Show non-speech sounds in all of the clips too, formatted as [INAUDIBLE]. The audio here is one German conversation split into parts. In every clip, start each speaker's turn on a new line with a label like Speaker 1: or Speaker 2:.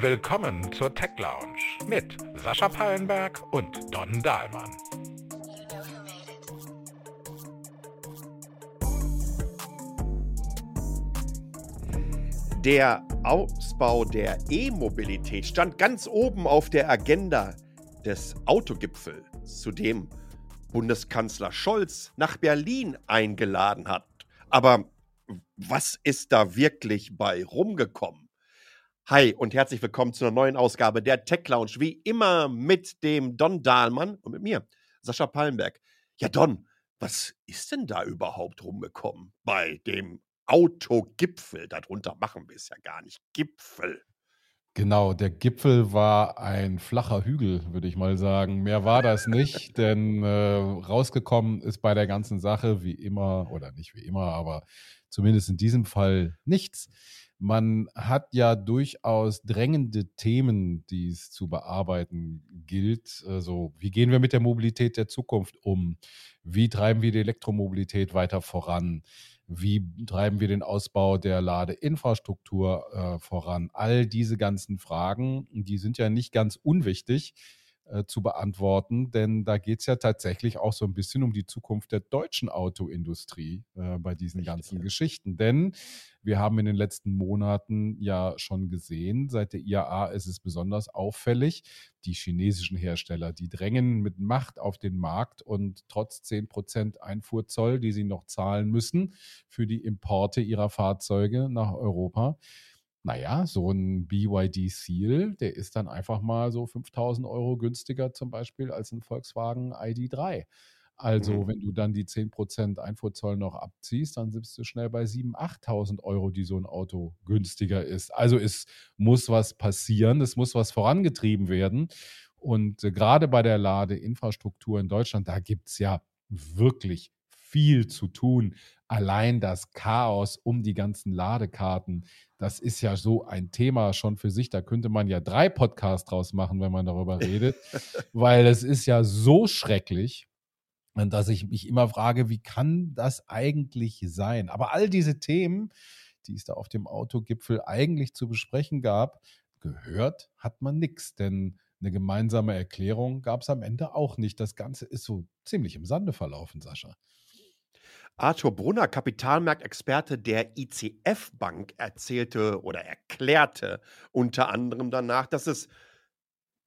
Speaker 1: Willkommen zur Tech Lounge mit Sascha Pallenberg und Don Dahlmann.
Speaker 2: Der Ausbau der E-Mobilität stand ganz oben auf der Agenda des Autogipfels, zu dem Bundeskanzler Scholz nach Berlin eingeladen hat. Aber was ist da wirklich bei rumgekommen? Hi und herzlich willkommen zu einer neuen Ausgabe der Tech Lounge. Wie immer mit dem Don Dahlmann und mit mir, Sascha Pallenberg. Ja, Don, was ist denn da überhaupt rumgekommen bei dem Autogipfel? Darunter machen wir es ja gar nicht. Gipfel.
Speaker 3: Genau, der Gipfel war ein flacher Hügel, würde ich mal sagen. Mehr war das nicht, [LAUGHS] denn äh, rausgekommen ist bei der ganzen Sache wie immer, oder nicht wie immer, aber zumindest in diesem Fall nichts. Man hat ja durchaus drängende Themen, die es zu bearbeiten gilt. Also, wie gehen wir mit der Mobilität der Zukunft um? Wie treiben wir die Elektromobilität weiter voran? Wie treiben wir den Ausbau der Ladeinfrastruktur äh, voran? All diese ganzen Fragen, die sind ja nicht ganz unwichtig äh, zu beantworten, denn da geht es ja tatsächlich auch so ein bisschen um die Zukunft der deutschen Autoindustrie äh, bei diesen Richtig, ganzen ja. Geschichten. Denn wir haben in den letzten Monaten ja schon gesehen, seit der IAA ist es besonders auffällig, die chinesischen Hersteller, die drängen mit Macht auf den Markt und trotz 10% Einfuhrzoll, die sie noch zahlen müssen für die Importe ihrer Fahrzeuge nach Europa, naja, so ein BYD Seal, der ist dann einfach mal so 5000 Euro günstiger zum Beispiel als ein Volkswagen ID3. Also, mhm. wenn du dann die 10% Einfuhrzoll noch abziehst, dann sitzt du schnell bei 7.000, 8.000 Euro, die so ein Auto günstiger ist. Also, es muss was passieren, es muss was vorangetrieben werden. Und äh, gerade bei der Ladeinfrastruktur in Deutschland, da gibt es ja wirklich viel zu tun. Allein das Chaos um die ganzen Ladekarten, das ist ja so ein Thema schon für sich. Da könnte man ja drei Podcasts draus machen, wenn man darüber [LAUGHS] redet, weil es ist ja so schrecklich, dass ich mich immer frage, wie kann das eigentlich sein? Aber all diese Themen, die es da auf dem Autogipfel eigentlich zu besprechen gab, gehört hat man nichts, denn eine gemeinsame Erklärung gab es am Ende auch nicht. Das Ganze ist so ziemlich im Sande verlaufen, Sascha.
Speaker 2: Arthur Brunner, Kapitalmarktexperte der ICF Bank, erzählte oder erklärte unter anderem danach, dass es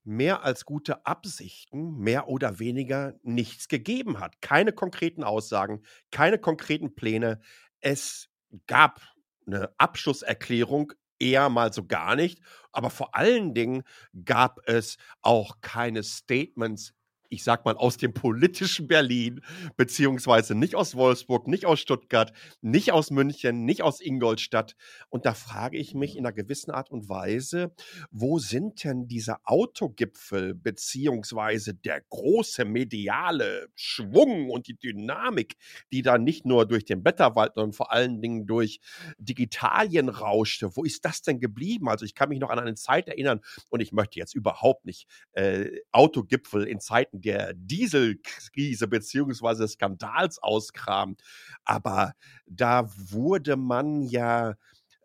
Speaker 2: mehr als gute Absichten, mehr oder weniger nichts gegeben hat. Keine konkreten Aussagen, keine konkreten Pläne. Es gab eine Abschlusserklärung, eher mal so gar nicht, aber vor allen Dingen gab es auch keine Statements ich sag mal, aus dem politischen Berlin, beziehungsweise nicht aus Wolfsburg, nicht aus Stuttgart, nicht aus München, nicht aus Ingolstadt. Und da frage ich mich in einer gewissen Art und Weise, wo sind denn diese Autogipfel, beziehungsweise der große mediale Schwung und die Dynamik, die da nicht nur durch den Blätterwald, sondern vor allen Dingen durch Digitalien rauschte? Wo ist das denn geblieben? Also ich kann mich noch an eine Zeit erinnern und ich möchte jetzt überhaupt nicht äh, Autogipfel in Zeiten der Dieselkrise beziehungsweise Skandals auskramen. Aber da wurde man ja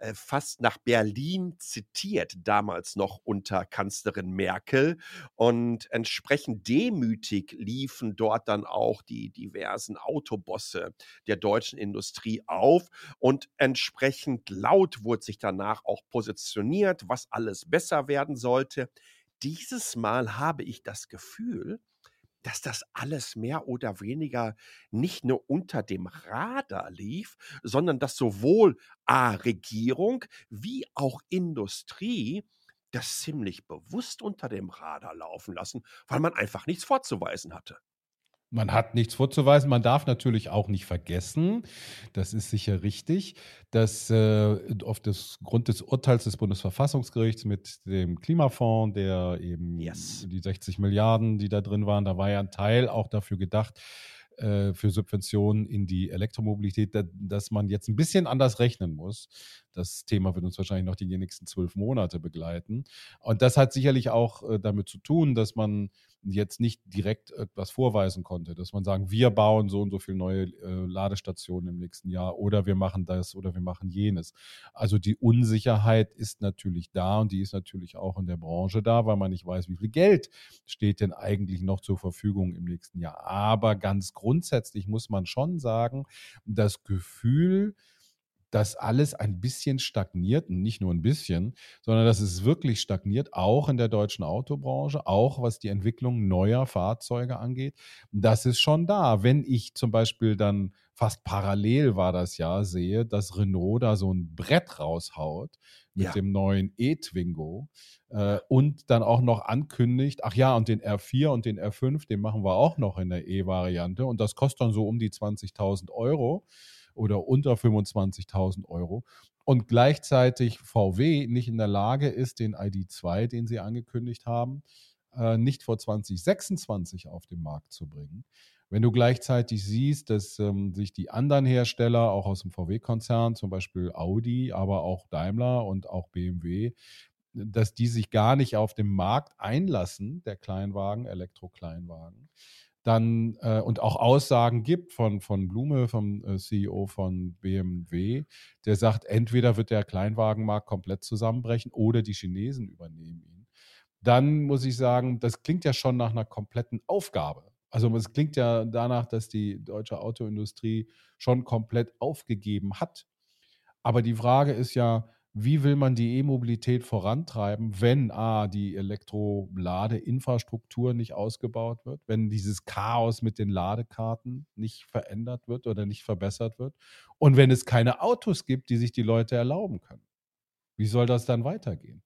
Speaker 2: äh, fast nach Berlin zitiert, damals noch unter Kanzlerin Merkel. Und entsprechend demütig liefen dort dann auch die diversen Autobosse der deutschen Industrie auf. Und entsprechend laut wurde sich danach auch positioniert, was alles besser werden sollte. Dieses Mal habe ich das Gefühl, dass das alles mehr oder weniger nicht nur unter dem Radar lief, sondern dass sowohl A, Regierung wie auch Industrie das ziemlich bewusst unter dem Radar laufen lassen, weil man einfach nichts vorzuweisen hatte.
Speaker 3: Man hat nichts vorzuweisen. Man darf natürlich auch nicht vergessen, das ist sicher richtig, dass äh, auf das Grund des Urteils des Bundesverfassungsgerichts mit dem Klimafonds, der eben yes. die 60 Milliarden, die da drin waren, da war ja ein Teil auch dafür gedacht, äh, für Subventionen in die Elektromobilität, dass man jetzt ein bisschen anders rechnen muss. Das Thema wird uns wahrscheinlich noch die nächsten zwölf Monate begleiten. Und das hat sicherlich auch äh, damit zu tun, dass man jetzt nicht direkt etwas vorweisen konnte, dass man sagen, wir bauen so und so viele neue äh, Ladestationen im nächsten Jahr oder wir machen das oder wir machen jenes. Also die Unsicherheit ist natürlich da und die ist natürlich auch in der Branche da, weil man nicht weiß, wie viel Geld steht denn eigentlich noch zur Verfügung im nächsten Jahr. Aber ganz grundsätzlich muss man schon sagen, das Gefühl, dass alles ein bisschen stagniert und nicht nur ein bisschen, sondern dass es wirklich stagniert, auch in der deutschen Autobranche, auch was die Entwicklung neuer Fahrzeuge angeht. Das ist schon da. Wenn ich zum Beispiel dann fast parallel war das ja, sehe, dass Renault da so ein Brett raushaut mit ja. dem neuen E-Twingo äh, und dann auch noch ankündigt, ach ja, und den R4 und den R5, den machen wir auch noch in der E-Variante und das kostet dann so um die 20.000 Euro oder unter 25.000 Euro und gleichzeitig VW nicht in der Lage ist, den ID2, den sie angekündigt haben, äh, nicht vor 2026 auf den Markt zu bringen. Wenn du gleichzeitig siehst, dass ähm, sich die anderen Hersteller, auch aus dem VW-Konzern, zum Beispiel Audi, aber auch Daimler und auch BMW, dass die sich gar nicht auf den Markt einlassen, der Kleinwagen, Elektro-Kleinwagen, dann äh, und auch Aussagen gibt von, von Blume, vom äh, CEO von BMW, der sagt, entweder wird der Kleinwagenmarkt komplett zusammenbrechen oder die Chinesen übernehmen ihn. Dann muss ich sagen, das klingt ja schon nach einer kompletten Aufgabe. Also es klingt ja danach, dass die deutsche Autoindustrie schon komplett aufgegeben hat. Aber die Frage ist ja, wie will man die E-Mobilität vorantreiben, wenn A, die Elektroladeinfrastruktur nicht ausgebaut wird, wenn dieses Chaos mit den Ladekarten nicht verändert wird oder nicht verbessert wird und wenn es keine Autos gibt, die sich die Leute erlauben können? Wie soll das dann weitergehen?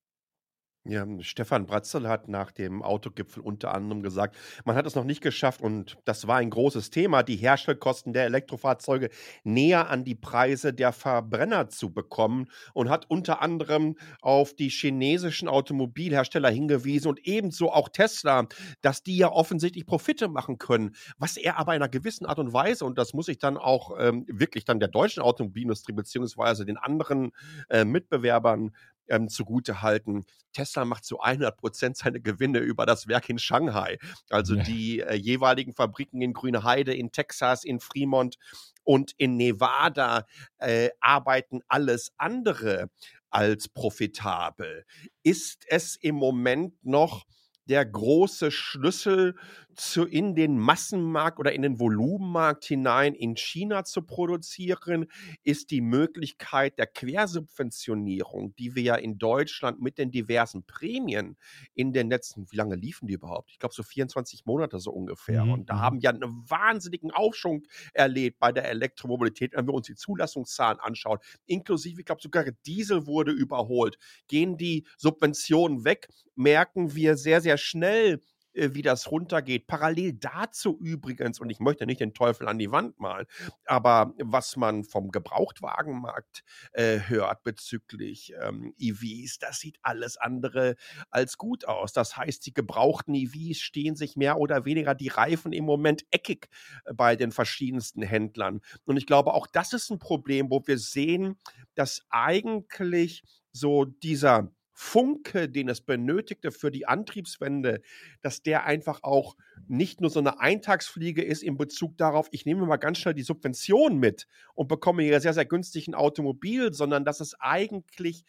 Speaker 2: Ja, Stefan Bratzel hat nach dem Autogipfel unter anderem gesagt, man hat es noch nicht geschafft und das war ein großes Thema, die Herstellkosten der Elektrofahrzeuge näher an die Preise der Verbrenner zu bekommen und hat unter anderem auf die chinesischen Automobilhersteller hingewiesen und ebenso auch Tesla, dass die ja offensichtlich Profite machen können, was er aber in einer gewissen Art und Weise, und das muss ich dann auch ähm, wirklich dann der deutschen Automobilindustrie beziehungsweise den anderen äh, Mitbewerbern ähm, zugute halten. Tesla macht zu 100 Prozent seine Gewinne über das Werk in Shanghai. Also ja. die äh, jeweiligen Fabriken in Grüne Heide, in Texas, in Fremont und in Nevada äh, arbeiten alles andere als profitabel. Ist es im Moment noch der große Schlüssel zu, in den Massenmarkt oder in den Volumenmarkt hinein in China zu produzieren, ist die Möglichkeit der Quersubventionierung, die wir ja in Deutschland mit den diversen Prämien in den letzten, wie lange liefen die überhaupt? Ich glaube so 24 Monate so ungefähr. Mhm. Und da mhm. haben wir einen wahnsinnigen Aufschwung erlebt bei der Elektromobilität, wenn wir uns die Zulassungszahlen anschauen, inklusive, ich glaube sogar Diesel wurde überholt. Gehen die Subventionen weg, merken wir sehr, sehr schnell, äh, wie das runtergeht. Parallel dazu übrigens, und ich möchte nicht den Teufel an die Wand malen, aber was man vom Gebrauchtwagenmarkt äh, hört bezüglich ähm, EVs, das sieht alles andere als gut aus. Das heißt, die gebrauchten EVs stehen sich mehr oder weniger die Reifen im Moment eckig äh, bei den verschiedensten Händlern. Und ich glaube, auch das ist ein Problem, wo wir sehen, dass eigentlich so dieser Funke, den es benötigte für die Antriebswende, dass der einfach auch nicht nur so eine Eintagsfliege ist in Bezug darauf, ich nehme mal ganz schnell die Subvention mit und bekomme hier sehr, sehr günstig ein Automobil, sondern dass es eigentlich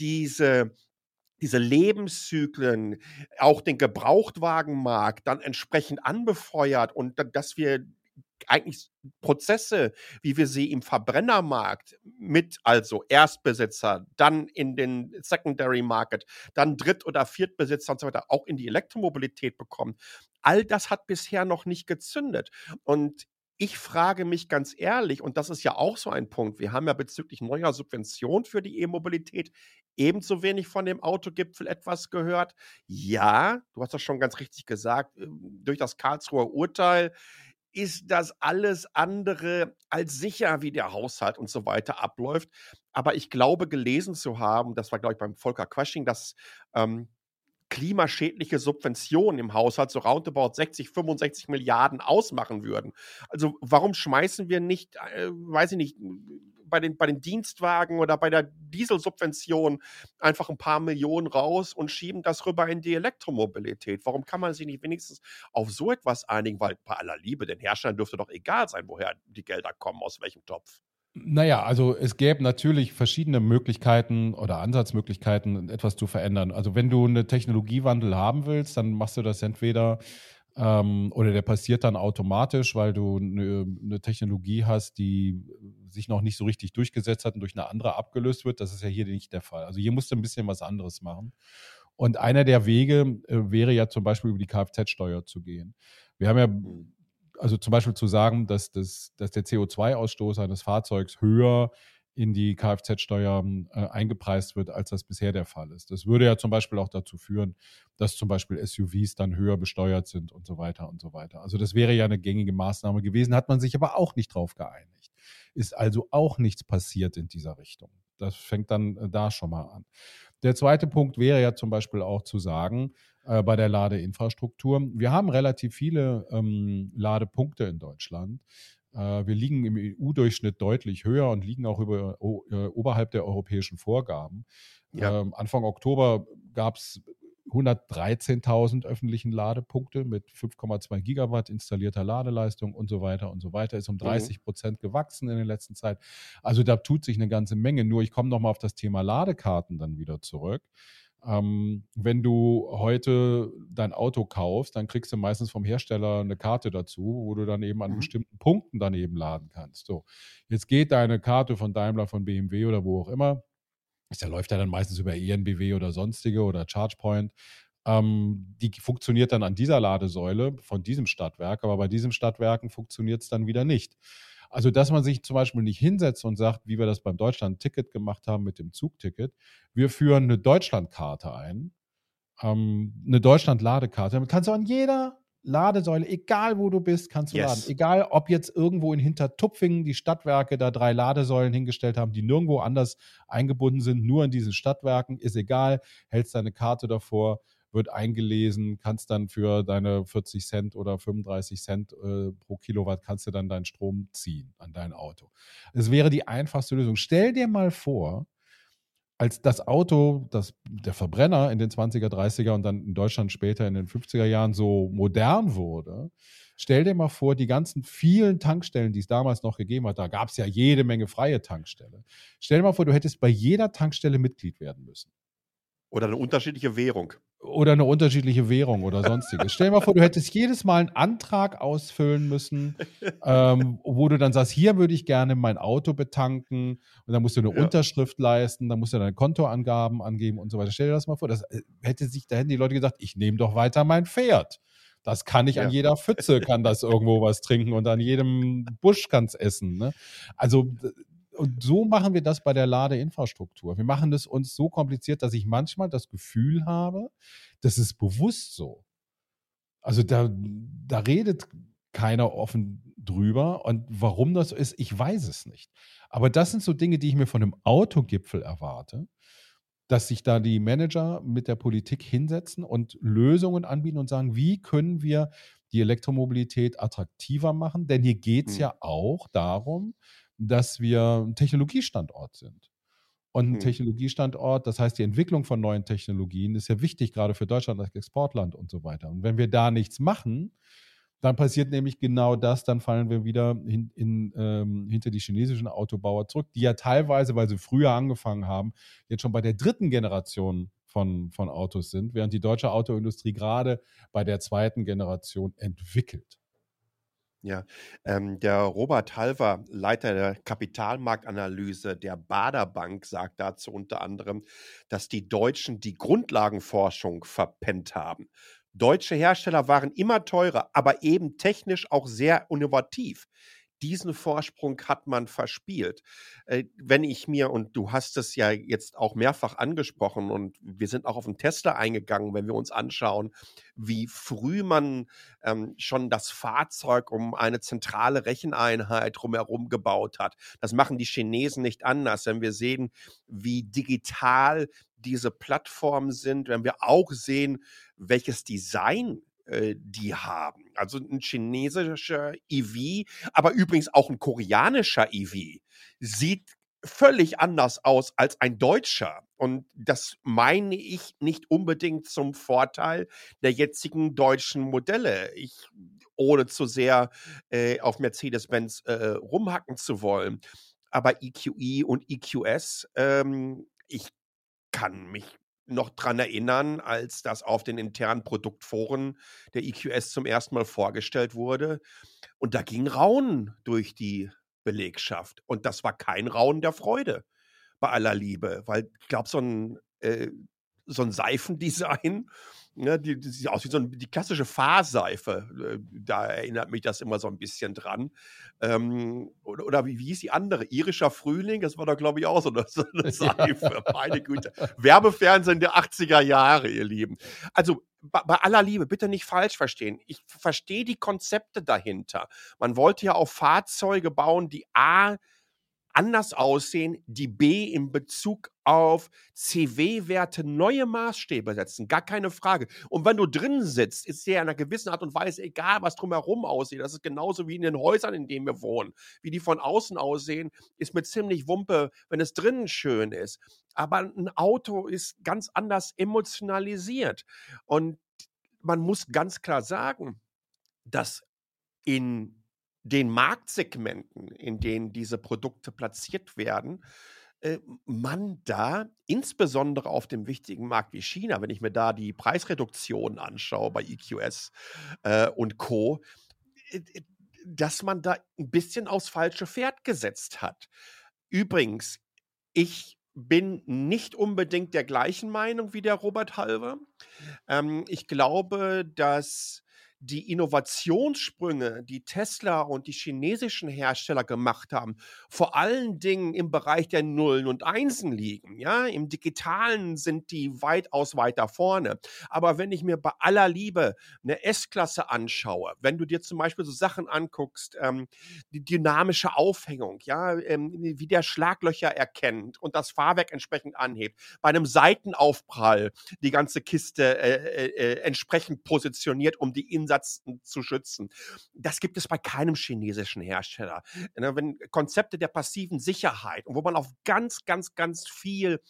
Speaker 2: diese, diese Lebenszyklen, auch den Gebrauchtwagenmarkt dann entsprechend anbefeuert und dass wir eigentlich Prozesse, wie wir sie im Verbrennermarkt mit also Erstbesitzer, dann in den Secondary Market, dann Dritt- oder Viertbesitzer und so weiter auch in die Elektromobilität bekommen. All das hat bisher noch nicht gezündet. Und ich frage mich ganz ehrlich, und das ist ja auch so ein Punkt, wir haben ja bezüglich neuer Subventionen für die E-Mobilität ebenso wenig von dem Autogipfel etwas gehört. Ja, du hast das schon ganz richtig gesagt, ähm, durch das Karlsruher Urteil ist das alles andere als sicher, wie der Haushalt und so weiter abläuft. Aber ich glaube, gelesen zu haben, das war, glaube ich, beim Volker Quasching, dass ähm, klimaschädliche Subventionen im Haushalt so roundabout 60, 65 Milliarden ausmachen würden. Also warum schmeißen wir nicht, äh, weiß ich nicht, bei, den, bei den Dienstwagen oder bei der Dieselsubvention einfach ein paar Millionen raus und schieben das rüber in die Elektromobilität. Warum kann man sich nicht wenigstens auf so etwas einigen? Weil bei aller Liebe, den Herstellern dürfte doch egal sein, woher die Gelder kommen, aus welchem Topf.
Speaker 3: Naja, also es gäbe natürlich verschiedene Möglichkeiten oder Ansatzmöglichkeiten, etwas zu verändern. Also wenn du eine Technologiewandel haben willst, dann machst du das entweder ähm, oder der passiert dann automatisch, weil du eine, eine Technologie hast, die sich noch nicht so richtig durchgesetzt hat und durch eine andere abgelöst wird. Das ist ja hier nicht der Fall. Also hier musst du ein bisschen was anderes machen. Und einer der Wege äh, wäre ja zum Beispiel über die Kfz-Steuer zu gehen. Wir haben ja also zum Beispiel zu sagen, dass, das, dass der CO2-Ausstoß eines Fahrzeugs höher in die Kfz-Steuer äh, eingepreist wird, als das bisher der Fall ist. Das würde ja zum Beispiel auch dazu führen, dass zum Beispiel SUVs dann höher besteuert sind und so weiter und so weiter. Also das wäre ja eine gängige Maßnahme gewesen, hat man sich aber auch nicht drauf geeinigt. Ist also auch nichts passiert in dieser Richtung. Das fängt dann äh, da schon mal an. Der zweite Punkt wäre ja zum Beispiel auch zu sagen, äh, bei der Ladeinfrastruktur. Wir haben relativ viele ähm, Ladepunkte in Deutschland. Äh, wir liegen im EU-Durchschnitt deutlich höher und liegen auch über, äh, oberhalb der europäischen Vorgaben. Ja. Ähm, Anfang Oktober gab es 113.000 öffentlichen Ladepunkte mit 5,2 Gigawatt installierter Ladeleistung und so weiter und so weiter. Ist um 30 mhm. Prozent gewachsen in der letzten Zeit. Also da tut sich eine ganze Menge. Nur ich komme nochmal auf das Thema Ladekarten dann wieder zurück. Ähm, wenn du heute dein Auto kaufst, dann kriegst du meistens vom Hersteller eine Karte dazu, wo du dann eben an mhm. bestimmten Punkten daneben laden kannst. So, jetzt geht deine Karte von Daimler, von BMW oder wo auch immer. Der läuft ja dann meistens über ENBW oder sonstige oder ChargePoint. Ähm, die funktioniert dann an dieser Ladesäule von diesem Stadtwerk, aber bei diesen Stadtwerken funktioniert es dann wieder nicht. Also, dass man sich zum Beispiel nicht hinsetzt und sagt, wie wir das beim Deutschland-Ticket gemacht haben mit dem Zugticket, wir führen eine Deutschlandkarte ein, ähm, eine Deutschland-Ladekarte. Damit kannst du an jeder Ladesäule, egal wo du bist, kannst du yes. laden. Egal, ob jetzt irgendwo in Hintertupfingen die Stadtwerke da drei Ladesäulen hingestellt haben, die nirgendwo anders eingebunden sind, nur in diesen Stadtwerken, ist egal, hältst deine Karte davor wird eingelesen, kannst dann für deine 40 Cent oder 35 Cent äh, pro Kilowatt kannst du dann deinen Strom ziehen an dein Auto. Es wäre die einfachste Lösung. Stell dir mal vor, als das Auto, das, der Verbrenner in den 20er, 30er und dann in Deutschland später in den 50er Jahren so modern wurde, stell dir mal vor, die ganzen vielen Tankstellen, die es damals noch gegeben hat, da gab es ja jede Menge freie Tankstellen. Stell dir mal vor, du hättest bei jeder Tankstelle Mitglied werden müssen.
Speaker 2: Oder eine unterschiedliche Währung.
Speaker 3: Oder eine unterschiedliche Währung oder sonstiges. Stell dir mal vor, du hättest jedes Mal einen Antrag ausfüllen müssen, ähm, wo du dann sagst, hier würde ich gerne mein Auto betanken und dann musst du eine ja. Unterschrift leisten, dann musst du deine Kontoangaben angeben und so weiter. Stell dir das mal vor, das äh, hätte sich, da hätten die Leute gesagt, ich nehme doch weiter mein Pferd. Das kann ich ja. an jeder Pfütze, kann das irgendwo was trinken und an jedem Busch kann es essen. Ne? Also und so machen wir das bei der Ladeinfrastruktur. Wir machen es uns so kompliziert, dass ich manchmal das Gefühl habe, das ist bewusst so. Also da, da redet keiner offen drüber. Und warum das so ist, ich weiß es nicht. Aber das sind so Dinge, die ich mir von einem Autogipfel erwarte, dass sich da die Manager mit der Politik hinsetzen und Lösungen anbieten und sagen, wie können wir die Elektromobilität attraktiver machen? Denn hier geht es hm. ja auch darum, dass wir ein Technologiestandort sind. Und ein hm. Technologiestandort, das heißt, die Entwicklung von neuen Technologien ist ja wichtig, gerade für Deutschland als Exportland und so weiter. Und wenn wir da nichts machen, dann passiert nämlich genau das, dann fallen wir wieder in, in, ähm, hinter die chinesischen Autobauer zurück, die ja teilweise, weil sie früher angefangen haben, jetzt schon bei der dritten Generation von, von Autos sind, während die deutsche Autoindustrie gerade bei der zweiten Generation entwickelt.
Speaker 2: Ja, ähm, der Robert Halver, Leiter der Kapitalmarktanalyse der Bader Bank, sagt dazu unter anderem, dass die Deutschen die Grundlagenforschung verpennt haben. Deutsche Hersteller waren immer teurer, aber eben technisch auch sehr innovativ diesen Vorsprung hat man verspielt. Äh, wenn ich mir, und du hast es ja jetzt auch mehrfach angesprochen und wir sind auch auf den Tesla eingegangen, wenn wir uns anschauen, wie früh man ähm, schon das Fahrzeug um eine zentrale Recheneinheit drumherum gebaut hat. Das machen die Chinesen nicht anders. Wenn wir sehen, wie digital diese Plattformen sind, wenn wir auch sehen, welches Design äh, die haben. Also ein chinesischer EV, aber übrigens auch ein koreanischer EV sieht völlig anders aus als ein Deutscher. Und das meine ich nicht unbedingt zum Vorteil der jetzigen deutschen Modelle. Ich, ohne zu sehr äh, auf Mercedes-Benz äh, rumhacken zu wollen. Aber EQE e und EQS, ähm, ich kann mich noch dran erinnern, als das auf den internen Produktforen der EQS zum ersten Mal vorgestellt wurde. Und da ging Raunen durch die Belegschaft. Und das war kein Raunen der Freude bei aller Liebe, weil ich glaube, so ein, äh, so ein Seifendesign Ne, die, die sieht aus wie so ein, die klassische Fahrseife. Äh, da erinnert mich das immer so ein bisschen dran. Ähm, oder, oder wie, wie hieß die andere? Irischer Frühling? Das war doch, glaube ich, auch so eine, [LAUGHS] so [LAUGHS] eine Seife. Meine Güte. Werbefernsehen der 80er Jahre, ihr Lieben. Also bei aller Liebe, bitte nicht falsch verstehen. Ich verstehe die Konzepte dahinter. Man wollte ja auch Fahrzeuge bauen, die A anders aussehen, die B in Bezug auf CW-Werte neue Maßstäbe setzen. Gar keine Frage. Und wenn du drin sitzt, ist dir in einer gewissen Art und Weise egal, was drumherum aussieht. Das ist genauso wie in den Häusern, in denen wir wohnen. Wie die von außen aussehen, ist mir ziemlich Wumpe, wenn es drinnen schön ist. Aber ein Auto ist ganz anders emotionalisiert. Und man muss ganz klar sagen, dass in den Marktsegmenten, in denen diese Produkte platziert werden, äh, man da insbesondere auf dem wichtigen Markt wie China, wenn ich mir da die Preisreduktion anschaue bei EQS äh, und Co., äh, dass man da ein bisschen aufs falsche Pferd gesetzt hat. Übrigens, ich bin nicht unbedingt der gleichen Meinung wie der Robert Halver. Ähm, ich glaube, dass die Innovationssprünge, die Tesla und die chinesischen Hersteller gemacht haben, vor allen Dingen im Bereich der Nullen und Einsen liegen. Ja, im Digitalen sind die weitaus weiter vorne. Aber wenn ich mir bei aller Liebe eine S-Klasse anschaue, wenn du dir zum Beispiel so Sachen anguckst, ähm, die dynamische Aufhängung, ja, ähm, wie der Schlaglöcher erkennt und das Fahrwerk entsprechend anhebt, bei einem Seitenaufprall die ganze Kiste äh, äh, äh entsprechend positioniert, um die Insa Umsatz zu schützen. Das gibt es bei keinem chinesischen Hersteller. Ne, wenn Konzepte der passiven Sicherheit wo man auf ganz, ganz, ganz viel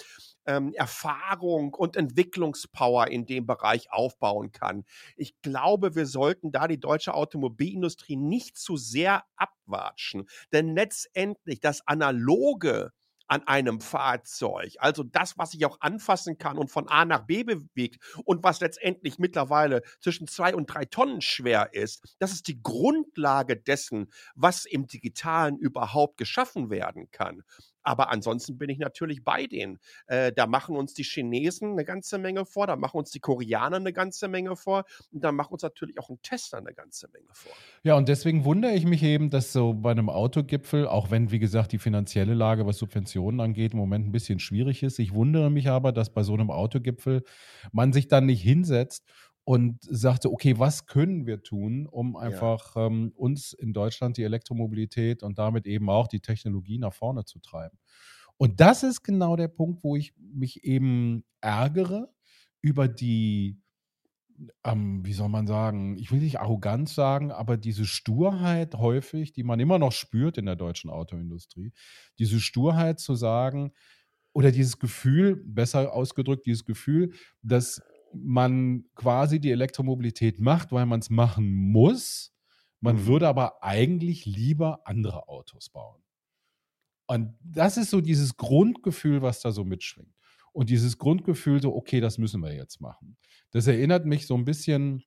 Speaker 2: ähm, Erfahrung und Entwicklungspower in dem Bereich aufbauen kann. Ich glaube, wir sollten da die deutsche Automobilindustrie nicht zu sehr abwatschen, denn letztendlich das analoge an einem Fahrzeug. Also das, was ich auch anfassen kann und von A nach B bewegt und was letztendlich mittlerweile zwischen zwei und drei Tonnen schwer ist, das ist die Grundlage dessen, was im Digitalen überhaupt geschaffen werden kann. Aber ansonsten bin ich natürlich bei denen. Äh, da machen uns die Chinesen eine ganze Menge vor, da machen uns die Koreaner eine ganze Menge vor und da macht uns natürlich auch ein Tester eine ganze Menge vor.
Speaker 3: Ja, und deswegen wundere ich mich eben, dass so bei einem Autogipfel, auch wenn, wie gesagt, die finanzielle Lage, was Subventionen angeht, im Moment ein bisschen schwierig ist. Ich wundere mich aber, dass bei so einem Autogipfel man sich dann nicht hinsetzt und sagte, okay, was können wir tun, um einfach ja. ähm, uns in Deutschland die Elektromobilität und damit eben auch die Technologie nach vorne zu treiben. Und das ist genau der Punkt, wo ich mich eben ärgere über die, ähm, wie soll man sagen, ich will nicht Arroganz sagen, aber diese Sturheit häufig, die man immer noch spürt in der deutschen Autoindustrie, diese Sturheit zu sagen, oder dieses Gefühl, besser ausgedrückt, dieses Gefühl, dass man quasi die Elektromobilität macht, weil man es machen muss. Man mhm. würde aber eigentlich lieber andere Autos bauen. Und das ist so dieses Grundgefühl, was da so mitschwingt. Und dieses Grundgefühl, so, okay, das müssen wir jetzt machen. Das erinnert mich so ein bisschen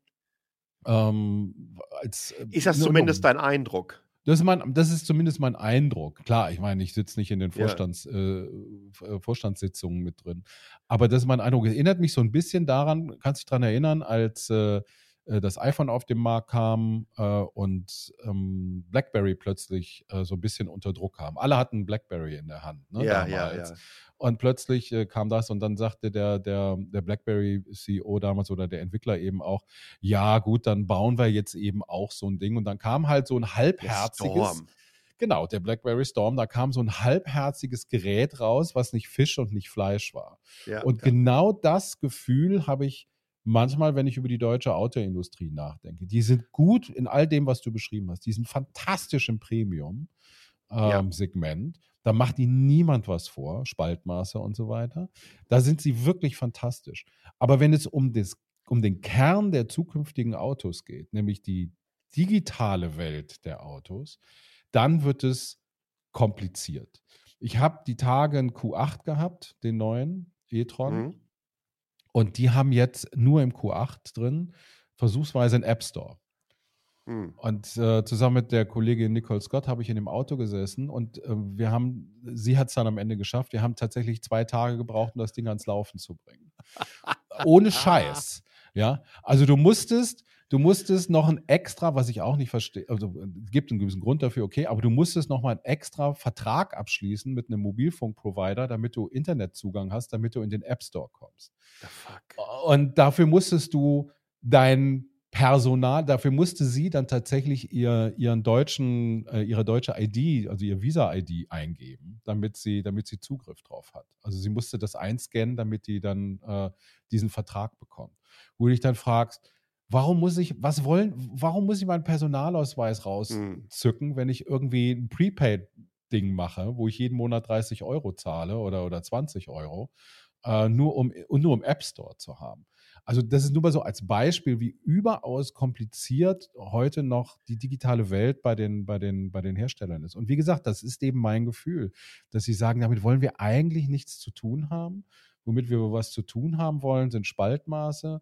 Speaker 3: ähm, als.
Speaker 2: Äh, ist das zumindest dein Eindruck?
Speaker 3: Das ist, mein, das ist zumindest mein Eindruck. Klar, ich meine, ich sitze nicht in den Vorstands, ja. äh, äh Vorstandssitzungen mit drin. Aber das ist mein Eindruck. Es erinnert mich so ein bisschen daran, kannst du dich daran erinnern, als äh, äh, das iPhone auf den Markt kam äh, und ähm, BlackBerry plötzlich äh, so ein bisschen unter Druck kam. Alle hatten BlackBerry in der Hand. Ne, ja, damals. ja, ja. Und plötzlich äh, kam das und dann sagte der, der, der BlackBerry-CEO damals oder der Entwickler eben auch, ja gut, dann bauen wir jetzt eben auch so ein Ding. Und dann kam halt so ein halbherziges... Genau, der BlackBerry Storm, da kam so ein halbherziges Gerät raus, was nicht Fisch und nicht Fleisch war. Ja, und ja. genau das Gefühl habe ich manchmal, wenn ich über die deutsche Autoindustrie nachdenke. Die sind gut in all dem, was du beschrieben hast. Die sind fantastisch im Premium-Segment. Ähm, ja. Da macht ihnen niemand was vor, Spaltmaße und so weiter. Da sind sie wirklich fantastisch. Aber wenn es um, das, um den Kern der zukünftigen Autos geht, nämlich die digitale Welt der Autos, dann wird es kompliziert. Ich habe die Tage einen Q8 gehabt, den neuen e-tron. Mhm. Und die haben jetzt nur im Q8 drin, versuchsweise einen App Store. Mhm. Und äh, zusammen mit der Kollegin Nicole Scott habe ich in dem Auto gesessen und äh, wir haben, sie hat es dann am Ende geschafft. Wir haben tatsächlich zwei Tage gebraucht, um das Ding ans Laufen zu bringen. [LAUGHS] Ohne Scheiß. Ja, also du musstest, du musstest noch ein extra, was ich auch nicht verstehe, also es gibt einen gewissen Grund dafür, okay, aber du musstest noch mal einen extra Vertrag abschließen mit einem Mobilfunkprovider, damit du Internetzugang hast, damit du in den App Store kommst. The fuck? Und dafür musstest du dein Personal, dafür musste sie dann tatsächlich ihr, ihren deutschen, äh, ihre deutsche ID, also ihr Visa-ID eingeben, damit sie, damit sie Zugriff drauf hat. Also sie musste das einscannen, damit die dann äh, diesen Vertrag bekommt. Wo du dich dann fragst, warum muss ich, was wollen, warum muss ich meinen Personalausweis hm. rauszücken, mhm. wenn ich irgendwie ein Prepaid-Ding mache, wo ich jeden Monat 30 Euro zahle oder, oder 20 Euro, äh, nur um, nur im App Store zu haben. Also das ist nur mal so als Beispiel, wie überaus kompliziert heute noch die digitale Welt bei den, bei den, bei den Herstellern ist. Und wie gesagt, das ist eben mein Gefühl, dass sie sagen, damit wollen wir eigentlich nichts zu tun haben. Womit wir was zu tun haben wollen, sind Spaltmaße,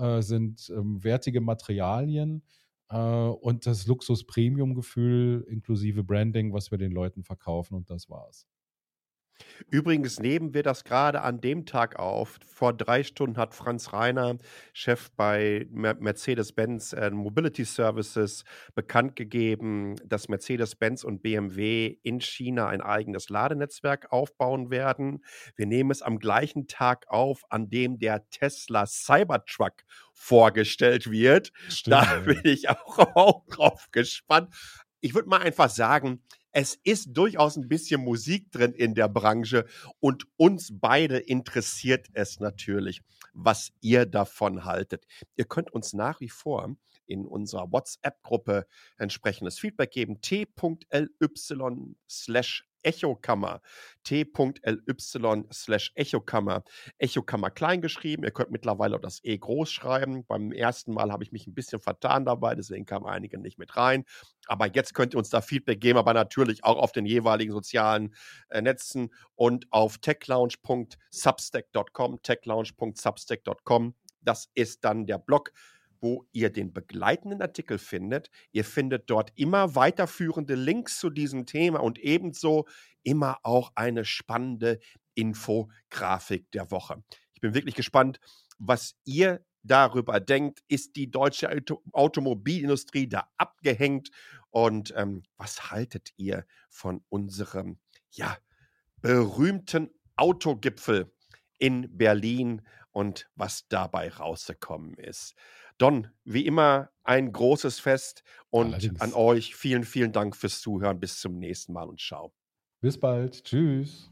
Speaker 3: äh, sind ähm, wertige Materialien äh, und das Luxus-Premium-Gefühl inklusive Branding, was wir den Leuten verkaufen und das war's.
Speaker 2: Übrigens nehmen wir das gerade an dem Tag auf. Vor drei Stunden hat Franz Reiner, Chef bei Mercedes-Benz äh, Mobility Services, bekannt gegeben, dass Mercedes-Benz und BMW in China ein eigenes Ladenetzwerk aufbauen werden. Wir nehmen es am gleichen Tag auf, an dem der Tesla Cybertruck vorgestellt wird. Stimmt, da bin ich auch, [LAUGHS] auch drauf gespannt. Ich würde mal einfach sagen, es ist durchaus ein bisschen Musik drin in der Branche und uns beide interessiert es natürlich, was ihr davon haltet. Ihr könnt uns nach wie vor in unserer WhatsApp-Gruppe entsprechendes Feedback geben. t.ly slash Echokammer. t.ly slash Echokammer. Echokammer klein geschrieben. Ihr könnt mittlerweile auch das E groß schreiben. Beim ersten Mal habe ich mich ein bisschen vertan dabei, deswegen kamen einige nicht mit rein. Aber jetzt könnt ihr uns da Feedback geben, aber natürlich auch auf den jeweiligen sozialen äh, Netzen und auf techlounge.substack.com. techlounge.substack.com. Das ist dann der Blog wo ihr den begleitenden Artikel findet. Ihr findet dort immer weiterführende Links zu diesem Thema und ebenso immer auch eine spannende Infografik der Woche. Ich bin wirklich gespannt, was ihr darüber denkt. Ist die deutsche Auto Automobilindustrie da abgehängt? Und ähm, was haltet ihr von unserem ja, berühmten Autogipfel in Berlin und was dabei rausgekommen ist? Don, wie immer ein großes Fest und Allerdings. an euch vielen, vielen Dank fürs Zuhören. Bis zum nächsten Mal und ciao.
Speaker 3: Bis bald. Tschüss.